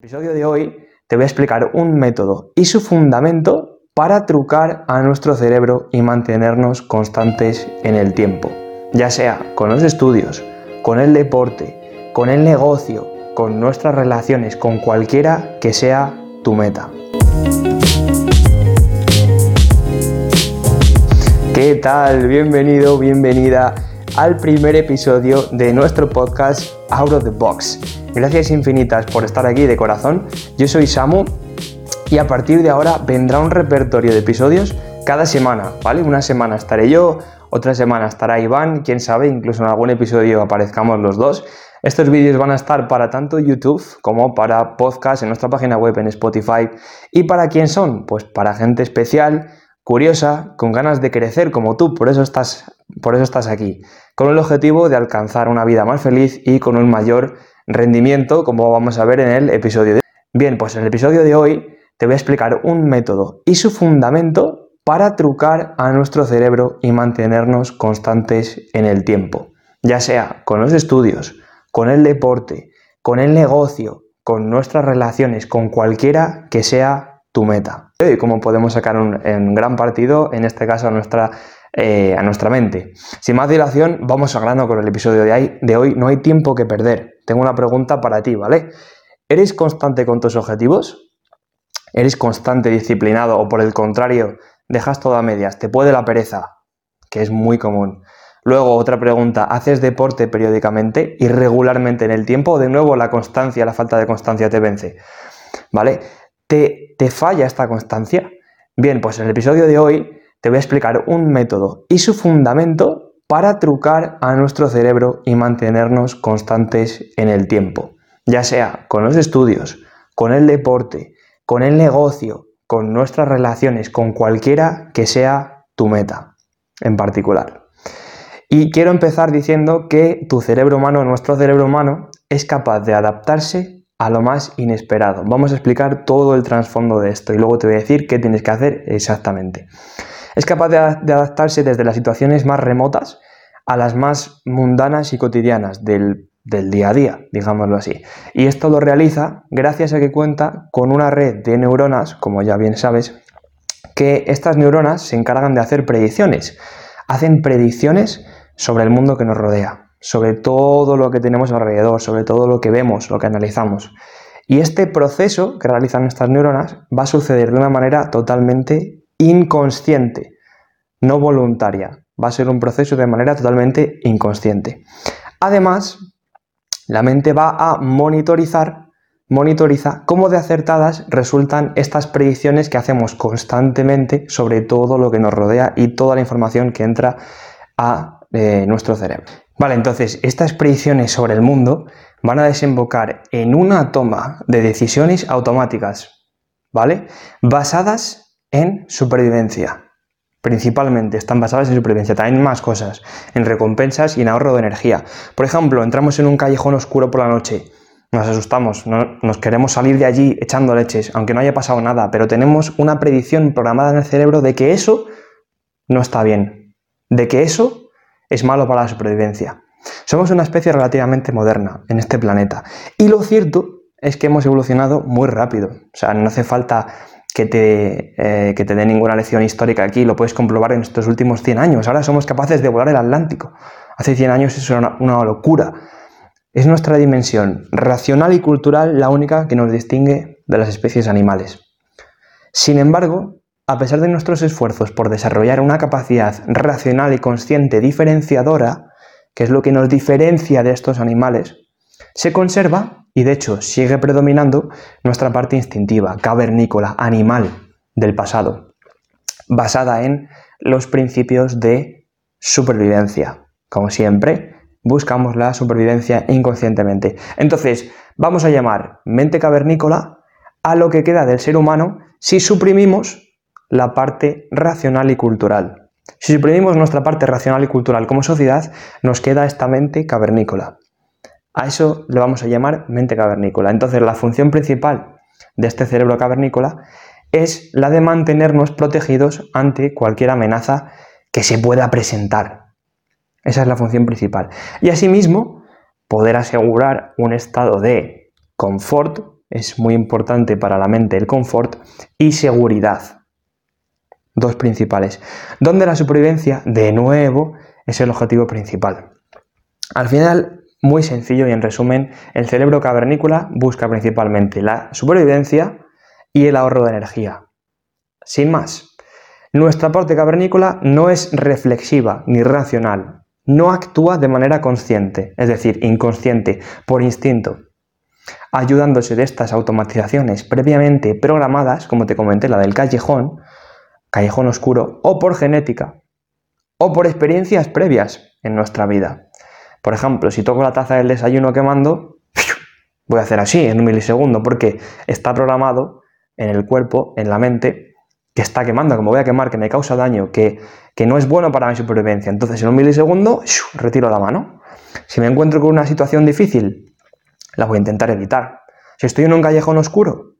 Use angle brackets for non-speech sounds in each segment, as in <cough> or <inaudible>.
el episodio de hoy te voy a explicar un método y su fundamento para trucar a nuestro cerebro y mantenernos constantes en el tiempo, ya sea con los estudios, con el deporte, con el negocio, con nuestras relaciones, con cualquiera que sea tu meta. ¿Qué tal? Bienvenido, bienvenida al primer episodio de nuestro podcast Out of the Box. Gracias infinitas por estar aquí de corazón. Yo soy Samu y a partir de ahora vendrá un repertorio de episodios cada semana, ¿vale? Una semana estaré yo, otra semana estará Iván, quién sabe, incluso en algún episodio aparezcamos los dos. Estos vídeos van a estar para tanto YouTube como para podcast en nuestra página web en Spotify. ¿Y para quién son? Pues para gente especial, curiosa, con ganas de crecer como tú, por eso estás, por eso estás aquí, con el objetivo de alcanzar una vida más feliz y con un mayor rendimiento, como vamos a ver en el episodio de hoy. Bien, pues en el episodio de hoy te voy a explicar un método y su fundamento para trucar a nuestro cerebro y mantenernos constantes en el tiempo, ya sea con los estudios, con el deporte, con el negocio, con nuestras relaciones, con cualquiera que sea tu meta. Y cómo podemos sacar un, gran partido, en este caso a nuestra eh, a nuestra mente. Sin más dilación, vamos a grano con el episodio de, de hoy. No hay tiempo que perder. Tengo una pregunta para ti, ¿vale? ¿Eres constante con tus objetivos? ¿Eres constante, disciplinado o por el contrario, dejas todo a medias? ¿Te puede la pereza? Que es muy común. Luego, otra pregunta, ¿haces deporte periódicamente y regularmente en el tiempo? O de nuevo, la constancia, la falta de constancia te vence. ¿Vale? ¿Te, te falla esta constancia? Bien, pues en el episodio de hoy te voy a explicar un método y su fundamento para trucar a nuestro cerebro y mantenernos constantes en el tiempo, ya sea con los estudios, con el deporte, con el negocio, con nuestras relaciones, con cualquiera que sea tu meta en particular. Y quiero empezar diciendo que tu cerebro humano, nuestro cerebro humano, es capaz de adaptarse a lo más inesperado. Vamos a explicar todo el trasfondo de esto y luego te voy a decir qué tienes que hacer exactamente. Es capaz de, adaptarse desde las situaciones más remotas a las más mundanas y cotidianas del, día a día, digámoslo así. Y esto lo realiza gracias a que cuenta con una red de neuronas, como ya bien sabes, que estas neuronas se encargan de hacer predicciones. Hacen predicciones sobre el mundo que nos rodea, sobre todo lo que tenemos alrededor, sobre todo lo que vemos, lo que analizamos. Y este proceso que realizan estas neuronas va a suceder de una manera totalmente inconsciente, no voluntaria. Va a ser un proceso de manera totalmente inconsciente. Además, la mente va a monitorizar, monitoriza cómo de acertadas resultan estas predicciones que hacemos constantemente sobre todo lo que nos rodea y toda la información que entra a eh, nuestro cerebro. Vale, entonces estas predicciones sobre el mundo van a desembocar en una toma de decisiones automáticas, ¿vale? Basadas en supervivencia. Principalmente están basadas en supervivencia, también más cosas, en recompensas y en ahorro de energía. Por ejemplo, entramos en un callejón oscuro por la noche, nos asustamos, nos queremos salir de allí echando leches, aunque no haya pasado nada, pero tenemos una predicción programada en el cerebro de que eso no está bien, de que eso es malo para la supervivencia. Somos una especie relativamente moderna en este planeta y lo cierto es que hemos evolucionado muy rápido, o sea, no hace falta que te, eh, te dé ninguna lección histórica aquí, lo puedes comprobar en estos últimos 100 años. Ahora somos capaces de volar el Atlántico. Hace 100 años eso era una, locura. Es nuestra dimensión racional y cultural la única que nos distingue de las especies animales. Sin embargo, a pesar de nuestros esfuerzos por desarrollar una capacidad racional y consciente diferenciadora, que es lo que nos diferencia de estos animales, se conserva y de hecho sigue predominando nuestra parte instintiva, cavernícola, animal del pasado, basada en los principios de supervivencia. Como siempre, buscamos la supervivencia inconscientemente. Entonces, vamos a llamar mente cavernícola a lo que queda del ser humano si suprimimos la parte racional y cultural. Si suprimimos nuestra parte racional y cultural como sociedad, nos queda esta mente cavernícola. A eso le vamos a llamar mente cavernícola. Entonces, la función principal de este cerebro cavernícola es la de mantenernos protegidos ante cualquier amenaza que se pueda presentar. Esa es la función principal. Y asimismo, poder asegurar un estado de confort es muy importante para la mente el confort y seguridad. Dos principales. Donde la supervivencia, de nuevo, es el objetivo principal. Al final, muy sencillo y en resumen, el cerebro cavernícola busca principalmente la supervivencia y el ahorro de energía. Sin más, nuestra parte cavernícola no es reflexiva ni racional, no actúa de manera consciente, es decir, inconsciente, por instinto, ayudándose de estas automatizaciones previamente programadas, como te comenté, la del callejón, callejón oscuro, o por genética, o por experiencias previas en nuestra vida. Por ejemplo, si toco la taza del desayuno quemando, <sniffs> voy a hacer así en un milisegundo, porque está programado en el cuerpo, en la mente, que está quemando, que me voy a quemar, que me causa daño, que, que no es bueno para mi supervivencia. Entonces, en un milisegundo, <sniffs> retiro la mano. Si me encuentro con una situación difícil, la voy a intentar evitar. Si estoy en un callejón oscuro,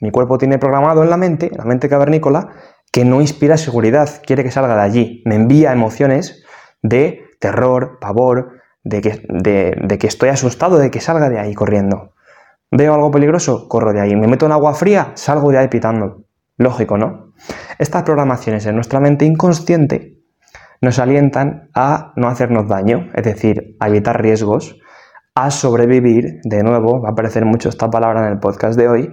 mi cuerpo tiene programado en la mente, la mente cavernícola, que no inspira seguridad, quiere que salga de allí, me envía emociones de terror, pavor, de que, estoy asustado de que salga de ahí corriendo. Veo algo peligroso, corro de ahí. Me meto en agua fría, salgo de ahí pitando. Lógico, ¿no? Estas programaciones en nuestra mente inconsciente nos alientan a no hacernos daño, es decir, a evitar riesgos, a sobrevivir, de nuevo, va a aparecer mucho esta palabra en el podcast de hoy,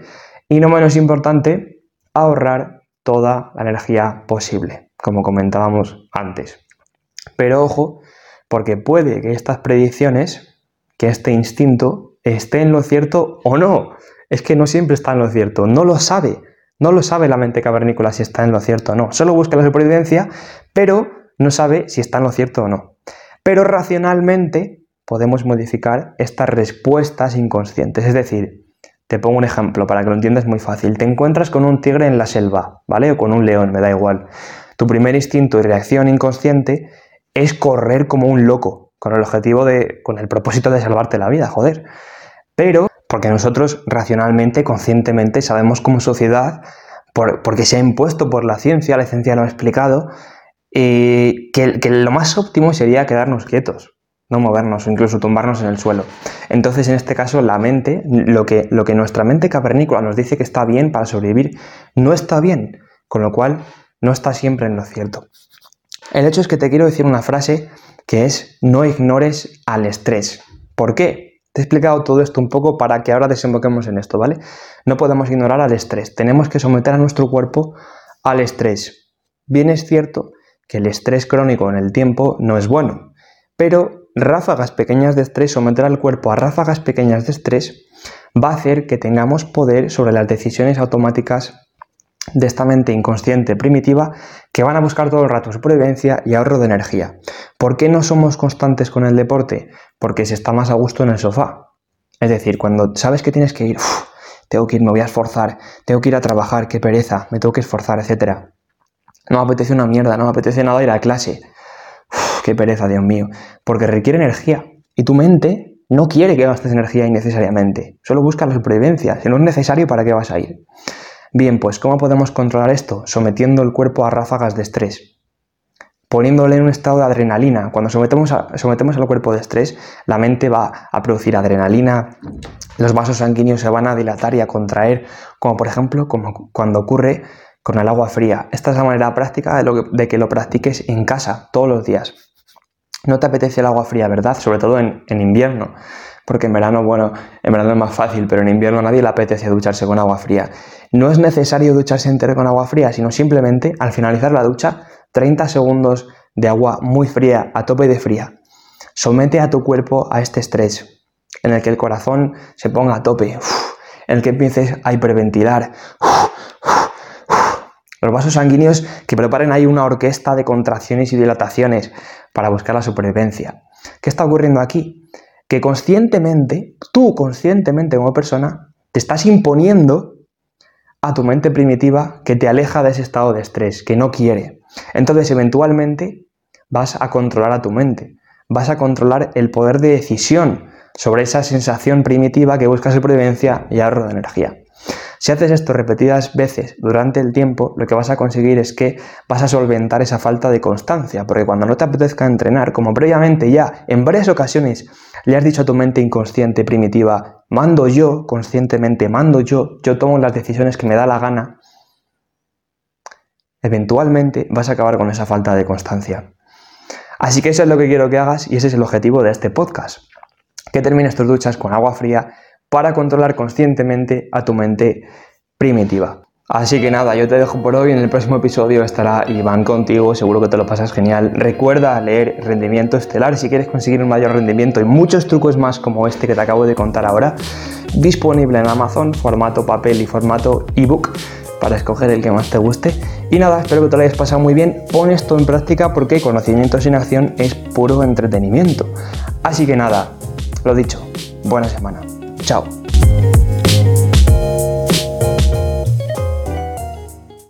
y no menos importante, ahorrar toda la energía posible, como comentábamos antes. Pero ojo, porque puede que estas predicciones, que este instinto, esté en lo cierto o no. Es que no siempre está en lo cierto, no lo sabe. No lo sabe la mente cavernícola si está en lo cierto o no. Solo busca la supervivencia, pero no sabe si está en lo cierto o no. Pero racionalmente podemos modificar estas respuestas inconscientes. Es decir, te pongo un ejemplo para que lo entiendas muy fácil. Te encuentras con un tigre en la selva, ¿vale? O con un león, me da igual. Tu primer instinto y reacción inconsciente es correr como un loco, con el objetivo de, con el propósito de salvarte la vida, joder. Pero, porque nosotros racionalmente, conscientemente, sabemos como sociedad, porque se ha impuesto por la ciencia, la ciencia lo ha explicado, que, que lo más óptimo sería quedarnos quietos, no movernos o incluso tumbarnos en el suelo. Entonces, en este caso, la mente, lo que, lo que nuestra mente cavernícola nos dice que está bien para sobrevivir, no está bien, con lo cual no está siempre en lo cierto. El hecho es que te quiero decir una frase que es no ignores al estrés. ¿Por qué? Te he explicado todo esto un poco para que ahora desemboquemos en esto, ¿vale? No podemos ignorar al estrés, tenemos que someter a nuestro cuerpo al estrés. Bien es cierto que el estrés crónico en el tiempo no es bueno, pero ráfagas pequeñas de estrés, someter al cuerpo a ráfagas pequeñas de estrés, va a hacer que tengamos poder sobre las decisiones automáticas de esta mente inconsciente primitiva que van a buscar todo el rato supervivencia y ahorro de energía. ¿Por qué no somos constantes con el deporte? Porque se está más a gusto en el sofá. Es decir, cuando sabes que tienes que ir, tengo que ir, me voy a esforzar, tengo que ir a trabajar, qué pereza, me tengo que esforzar, etc. No me apetece una mierda, no me apetece nada ir a clase. Qué pereza, Dios mío. Porque requiere energía. Y tu mente no quiere que gastes energía innecesariamente. Solo busca la supervivencia. Si no es necesario, ¿para qué vas a ir? Bien, pues ¿cómo podemos controlar esto? Sometiendo el cuerpo a ráfagas de estrés. Poniéndole en un estado de adrenalina. Cuando sometemos, sometemos al cuerpo de estrés, la mente va a producir adrenalina, los vasos sanguíneos se van a dilatar y a contraer, como por ejemplo como cuando ocurre con el agua fría. Esta es la manera práctica de, que lo practiques en casa todos los días. No te apetece el agua fría, ¿verdad? Sobre todo en, en invierno porque en verano, bueno, en verano es más fácil, pero en invierno a nadie le apetece ducharse con agua fría. No es necesario ducharse entero con agua fría, sino simplemente al finalizar la ducha, 30 segundos de agua muy fría, a tope de fría. Somete a tu cuerpo a este estrés, en el que el corazón se ponga a tope, en el que empieces a hiperventilar. Los vasos sanguíneos que preparen ahí una orquesta de contracciones y dilataciones para buscar la supervivencia. ¿Qué está ocurriendo aquí? que conscientemente, tú conscientemente como persona, te estás imponiendo a tu mente primitiva que te aleja de ese estado de estrés, que no quiere. Entonces, eventualmente, vas a controlar a tu mente, vas a controlar el poder de decisión sobre esa sensación primitiva que busca supervivencia y ahorro de energía. Si haces esto repetidas veces durante el tiempo, lo que vas a conseguir es que vas a solventar esa falta de constancia, porque cuando no te apetezca entrenar, como previamente ya en varias ocasiones le has dicho a tu mente inconsciente primitiva, mando yo, conscientemente mando yo, yo tomo las decisiones que me da la gana, eventualmente vas a acabar con esa falta de constancia. Así que eso es lo que quiero que hagas y ese es el objetivo de este podcast. Que termines tus duchas con agua fría para controlar conscientemente a tu mente primitiva. Así que nada, yo te dejo por hoy. En el próximo episodio estará Iván contigo. Seguro que te lo pasas genial. Recuerda leer Rendimiento Estelar si quieres conseguir un mayor rendimiento y muchos trucos más como este que te acabo de contar ahora. Disponible en Amazon, formato papel y formato ebook para escoger el que más te guste. Y nada, espero que te lo hayas pasado muy bien. Pon esto en práctica porque conocimiento sin acción es puro entretenimiento. Así que nada, lo dicho, buena semana. Chao.